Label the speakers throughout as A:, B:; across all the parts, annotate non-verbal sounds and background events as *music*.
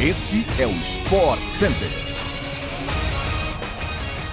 A: Este é o Sport Center.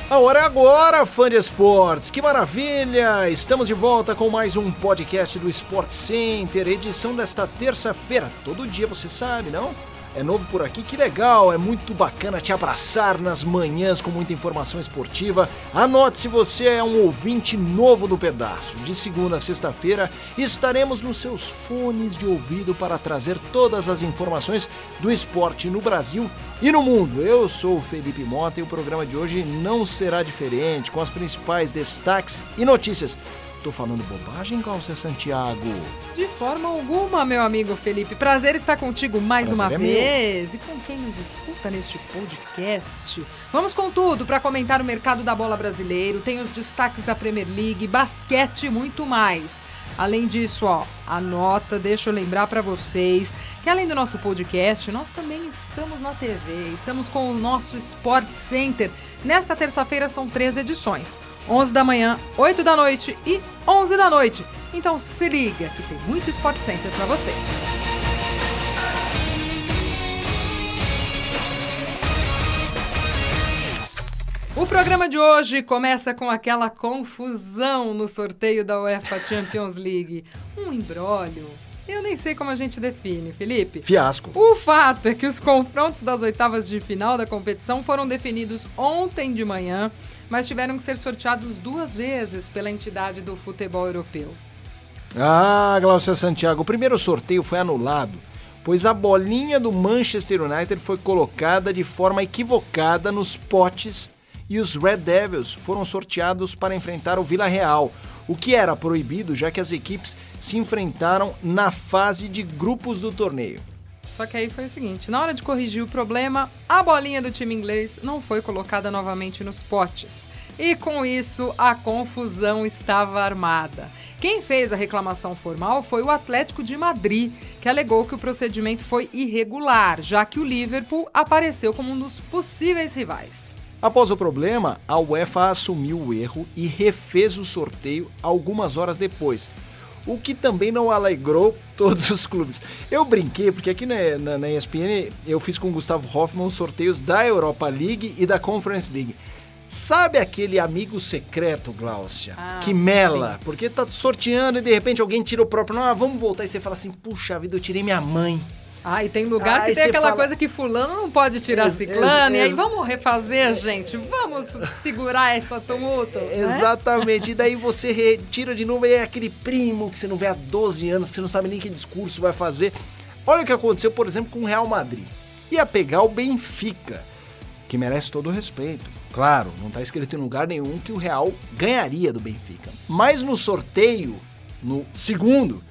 B: A hora é agora, fã de esportes. Que maravilha! Estamos de volta com mais um podcast do Sport Center, edição desta terça-feira. Todo dia você sabe, não? É novo por aqui, que legal, é muito bacana te abraçar nas manhãs com muita informação esportiva. Anote se você é um ouvinte novo do pedaço. De segunda a sexta-feira estaremos nos seus fones de ouvido para trazer todas as informações do esporte no Brasil e no mundo. Eu sou o Felipe Mota e o programa de hoje não será diferente, com as principais destaques e notícias Tô falando bobagem, Cláudia Santiago?
C: De forma alguma, meu amigo Felipe. Prazer estar contigo mais Prazer uma é vez meu. e com quem nos escuta neste podcast. Vamos com tudo para comentar o mercado da bola brasileiro, tem os destaques da Premier League, basquete e muito mais. Além disso, ó, anota, deixa eu lembrar para vocês que além do nosso podcast, nós também estamos na TV. Estamos com o nosso Sport Center. Nesta terça-feira são três edições. 11 da manhã, 8 da noite e 11 da noite. Então se liga que tem muito Sport Center para você. O programa de hoje começa com aquela confusão no sorteio da UEFA Champions League. Um embrólio. Eu nem sei como a gente define, Felipe.
B: Fiasco.
C: O fato é que os confrontos das oitavas de final da competição foram definidos ontem de manhã mas tiveram que ser sorteados duas vezes pela entidade do futebol europeu.
B: Ah, Glaucia Santiago, o primeiro sorteio foi anulado, pois a bolinha do Manchester United foi colocada de forma equivocada nos potes e os Red Devils foram sorteados para enfrentar o Vila Real, o que era proibido já que as equipes se enfrentaram na fase de grupos do torneio.
C: Só que aí foi o seguinte: na hora de corrigir o problema, a bolinha do time inglês não foi colocada novamente nos potes. E com isso, a confusão estava armada. Quem fez a reclamação formal foi o Atlético de Madrid, que alegou que o procedimento foi irregular, já que o Liverpool apareceu como um dos possíveis rivais.
B: Após o problema, a UEFA assumiu o erro e refez o sorteio algumas horas depois, o que também não alegrou *laughs* todos os clubes. Eu brinquei, porque aqui na, na, na ESPN eu fiz com o Gustavo Hoffman os sorteios da Europa League e da Conference League. Sabe aquele amigo secreto, Glaucia, ah, que mela? Sim. Porque tá sorteando e de repente alguém tira o próprio. Ah, vamos voltar. E você fala assim: puxa vida, eu tirei minha mãe.
C: Ah, e tem lugar ah, que tem aquela fala... coisa que fulano não pode tirar ex ciclano. Ex e aí vamos refazer, gente. Vamos segurar essa tumulto. Né?
B: Exatamente. E daí você retira de novo e é aquele primo que você não vê há 12 anos, que você não sabe nem que discurso vai fazer. Olha o que aconteceu, por exemplo, com o Real Madrid. Ia pegar o Benfica, que merece todo o respeito. Claro, não está escrito em lugar nenhum que o Real ganharia do Benfica. Mas no sorteio, no segundo,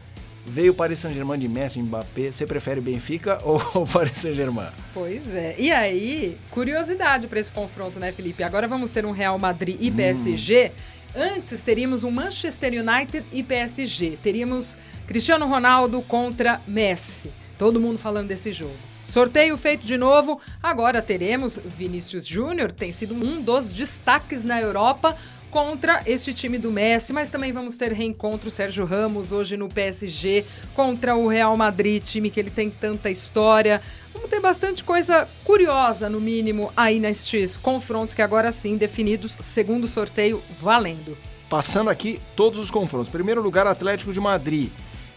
B: veio Paris Saint-Germain de Messi Mbappé. Você prefere Benfica *laughs* ou Paris Saint-Germain?
C: Pois é. E aí, curiosidade para esse confronto, né, Felipe? Agora vamos ter um Real Madrid e PSG. Hum. Antes teríamos um Manchester United e PSG. Teríamos Cristiano Ronaldo contra Messi. Todo mundo falando desse jogo. Sorteio feito de novo. Agora teremos Vinícius Júnior, tem sido um dos destaques na Europa contra este time do Messi, mas também vamos ter reencontro Sérgio Ramos hoje no PSG contra o Real Madrid, time que ele tem tanta história. Vamos ter bastante coisa curiosa, no mínimo, aí nestes confrontos que agora sim definidos segundo sorteio valendo.
B: Passando aqui todos os confrontos. Primeiro lugar, Atlético de Madrid.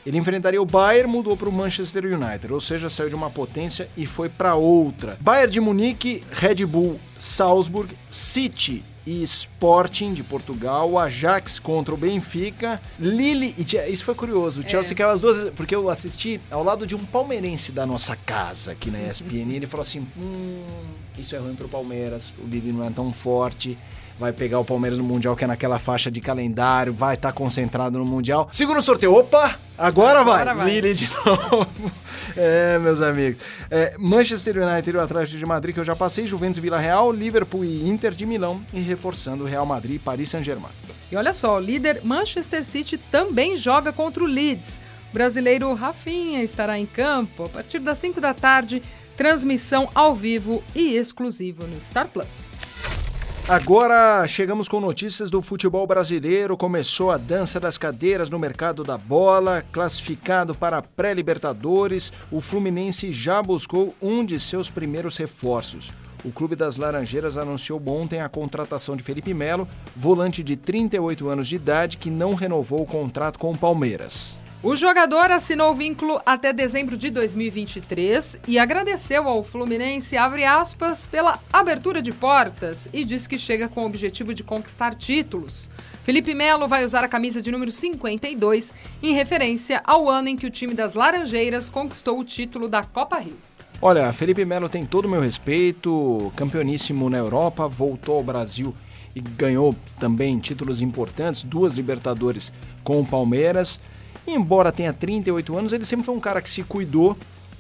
B: Ele enfrentaria o Bayern, mudou para o Manchester United, ou seja, saiu de uma potência e foi para outra. Bayern de Munique, Red Bull, Salzburg, City e Sporting de Portugal, Ajax contra o Benfica, Lille e isso foi curioso. O é. Chelsea é. caiu as duas porque eu assisti ao lado de um palmeirense da nossa casa aqui na ESPN, e ele falou assim: "Hum, isso é ruim pro Palmeiras, o Lille não é tão forte" vai pegar o Palmeiras no Mundial, que é naquela faixa de calendário, vai estar tá concentrado no Mundial. Segundo sorteio, opa! Agora vai! Agora vai. Lille de *laughs* novo. é, meus amigos. É, Manchester United e o Atlético de Madrid, que eu já passei, Juventus Vila Real, Liverpool e Inter de Milão, e reforçando o Real Madrid e Paris Saint-Germain.
C: E olha só, o líder Manchester City também joga contra o Leeds. O brasileiro Rafinha estará em campo a partir das 5 da tarde, transmissão ao vivo e exclusivo no Star Plus.
B: Agora chegamos com notícias do futebol brasileiro. Começou a dança das cadeiras no mercado da bola, classificado para pré-Libertadores. O Fluminense já buscou um de seus primeiros reforços. O Clube das Laranjeiras anunciou ontem a contratação de Felipe Melo, volante de 38 anos de idade que não renovou o contrato com o Palmeiras.
C: O jogador assinou o vínculo até dezembro de 2023 e agradeceu ao Fluminense, abre aspas, pela abertura de portas e diz que chega com o objetivo de conquistar títulos. Felipe Melo vai usar a camisa de número 52 em referência ao ano em que o time das Laranjeiras conquistou o título da Copa Rio.
B: Olha, Felipe Melo tem todo o meu respeito, campeoníssimo na Europa, voltou ao Brasil e ganhou também títulos importantes, duas Libertadores com o Palmeiras. Embora tenha 38 anos, ele sempre foi um cara que se cuidou.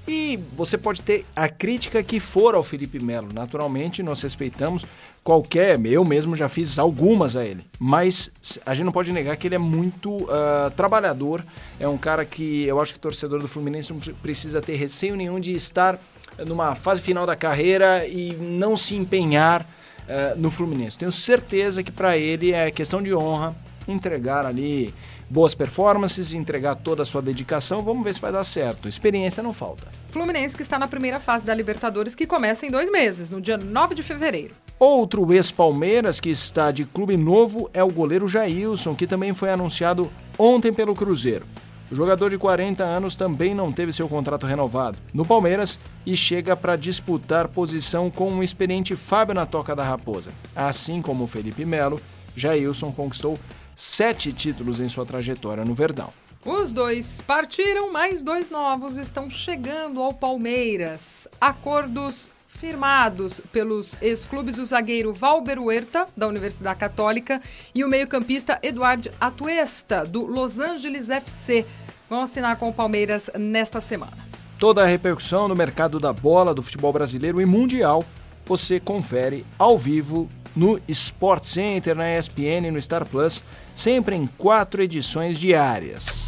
B: E você pode ter a crítica que for ao Felipe Melo. Naturalmente, nós respeitamos qualquer. Eu mesmo já fiz algumas a ele. Mas a gente não pode negar que ele é muito uh, trabalhador. É um cara que eu acho que torcedor do Fluminense não precisa ter receio nenhum de estar numa fase final da carreira e não se empenhar uh, no Fluminense. Tenho certeza que para ele é questão de honra entregar ali boas performances, entregar toda a sua dedicação. Vamos ver se vai dar certo. Experiência não falta.
C: Fluminense que está na primeira fase da Libertadores, que começa em dois meses, no dia 9 de fevereiro.
B: Outro ex-Palmeiras que está de clube novo é o goleiro Jailson, que também foi anunciado ontem pelo Cruzeiro. O jogador de 40 anos também não teve seu contrato renovado no Palmeiras e chega para disputar posição com o experiente Fábio na Toca da Raposa. Assim como o Felipe Melo, Jailson conquistou sete títulos em sua trajetória no Verdão.
C: Os dois partiram, mas dois novos estão chegando ao Palmeiras. Acordos firmados pelos ex-clubes o zagueiro Valber Huerta, da Universidade Católica, e o meio-campista Eduardo Atuesta, do Los Angeles FC. Vão assinar com o Palmeiras nesta semana.
B: Toda a repercussão no mercado da bola, do futebol brasileiro e mundial, você confere ao vivo no Sport Center, na ESPN e no Star Plus, sempre em quatro edições diárias.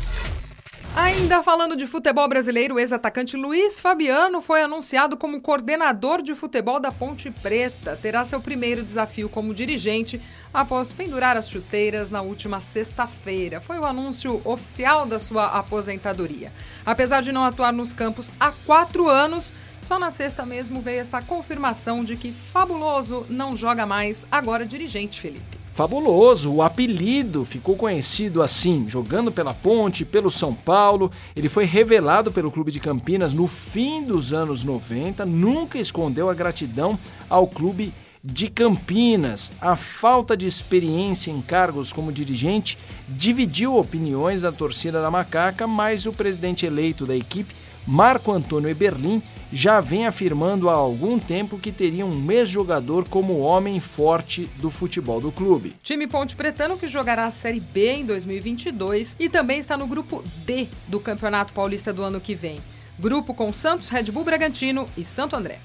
C: Ainda falando de futebol brasileiro, o ex-atacante Luiz Fabiano foi anunciado como coordenador de futebol da Ponte Preta. Terá seu primeiro desafio como dirigente após pendurar as chuteiras na última sexta-feira. Foi o anúncio oficial da sua aposentadoria. Apesar de não atuar nos campos há quatro anos, só na sexta mesmo veio esta confirmação de que Fabuloso não joga mais, agora dirigente, Felipe.
B: Fabuloso, o apelido ficou conhecido assim, jogando pela Ponte, pelo São Paulo. Ele foi revelado pelo Clube de Campinas no fim dos anos 90, nunca escondeu a gratidão ao clube de Campinas. A falta de experiência em cargos como dirigente dividiu opiniões da torcida da Macaca, mas o presidente eleito da equipe, Marco Antônio Eberlin, já vem afirmando há algum tempo que teria um ex-jogador como homem forte do futebol do clube.
C: Time Ponte Pretano que jogará a Série B em 2022 e também está no grupo D do Campeonato Paulista do ano que vem. Grupo com Santos, Red Bull Bragantino e Santo André.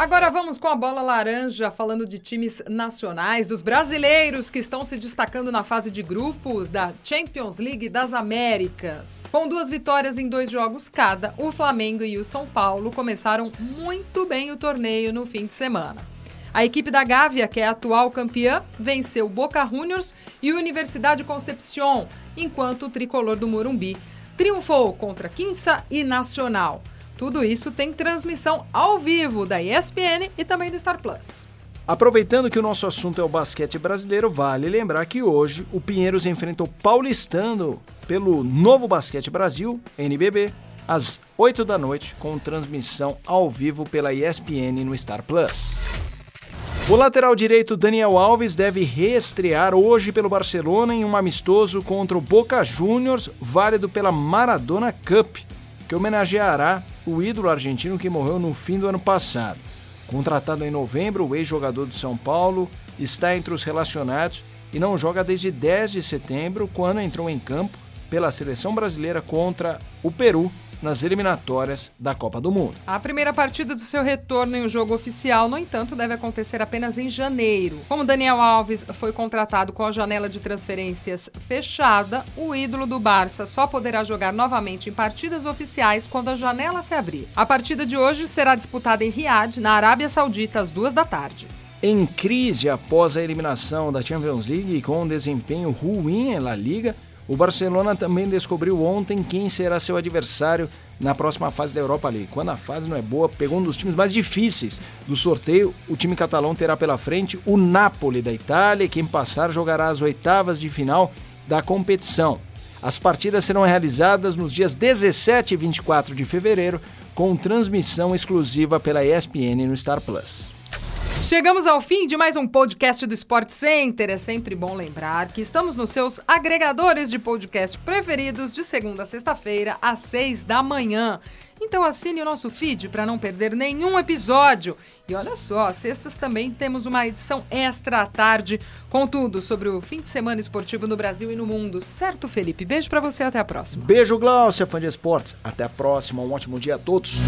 C: Agora vamos com a bola laranja, falando de times nacionais, dos brasileiros que estão se destacando na fase de grupos da Champions League das Américas. Com duas vitórias em dois jogos cada, o Flamengo e o São Paulo começaram muito bem o torneio no fim de semana. A equipe da Gávea, que é a atual campeã, venceu Boca Juniors e Universidade Concepción, enquanto o tricolor do Morumbi triunfou contra Quinça e Nacional. Tudo isso tem transmissão ao vivo da ESPN e também do Star Plus.
B: Aproveitando que o nosso assunto é o basquete brasileiro, vale lembrar que hoje o Pinheiros enfrenta o Paulistano pelo Novo Basquete Brasil, NBB, às 8 da noite, com transmissão ao vivo pela ESPN no Star Plus. O lateral direito Daniel Alves deve reestrear hoje pelo Barcelona em um amistoso contra o Boca Juniors, válido pela Maradona Cup, que homenageará o ídolo argentino que morreu no fim do ano passado. Contratado em novembro, o ex-jogador do São Paulo está entre os relacionados e não joga desde 10 de setembro, quando entrou em campo pela seleção brasileira contra o Peru nas eliminatórias da Copa do Mundo.
C: A primeira partida do seu retorno em um jogo oficial, no entanto, deve acontecer apenas em janeiro. Como Daniel Alves foi contratado com a janela de transferências fechada, o ídolo do Barça só poderá jogar novamente em partidas oficiais quando a janela se abrir. A partida de hoje será disputada em Riad, na Arábia Saudita, às duas da tarde.
B: Em crise após a eliminação da Champions League e com um desempenho ruim em La Liga, o Barcelona também descobriu ontem quem será seu adversário na próxima fase da Europa League. Quando a fase não é boa, pegou um dos times mais difíceis do sorteio. O time catalão terá pela frente o Napoli da Itália, e quem passar jogará as oitavas de final da competição. As partidas serão realizadas nos dias 17 e 24 de fevereiro, com transmissão exclusiva pela ESPN no Star Plus.
C: Chegamos ao fim de mais um podcast do Sport Center. É sempre bom lembrar que estamos nos seus agregadores de podcast preferidos de segunda a sexta-feira, às seis da manhã. Então assine o nosso feed para não perder nenhum episódio. E olha só, sextas também temos uma edição extra à tarde com tudo sobre o fim de semana esportivo no Brasil e no mundo. Certo, Felipe? Beijo para você, até a próxima.
B: Beijo, Glaucia, fã de esportes. Até a próxima, um ótimo dia a todos.